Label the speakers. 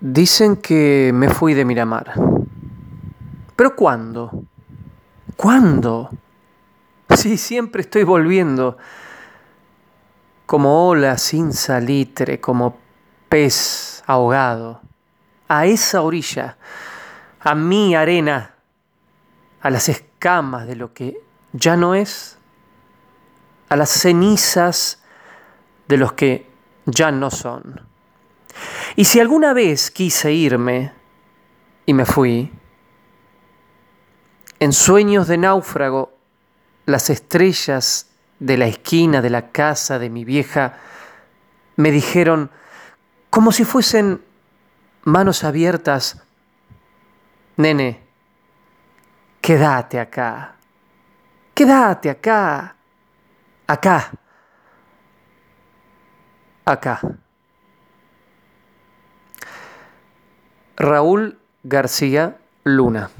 Speaker 1: Dicen que me fui de Miramar. ¿Pero cuándo? ¿Cuándo? Sí, siempre estoy volviendo. Como ola sin salitre, como pez ahogado. A esa orilla, a mi arena, a las escamas de lo que ya no es, a las cenizas de los que ya no son. Y si alguna vez quise irme y me fui, en sueños de náufrago, las estrellas de la esquina de la casa de mi vieja me dijeron, como si fuesen manos abiertas, nene, quédate acá, quédate acá, acá, acá. Raúl García Luna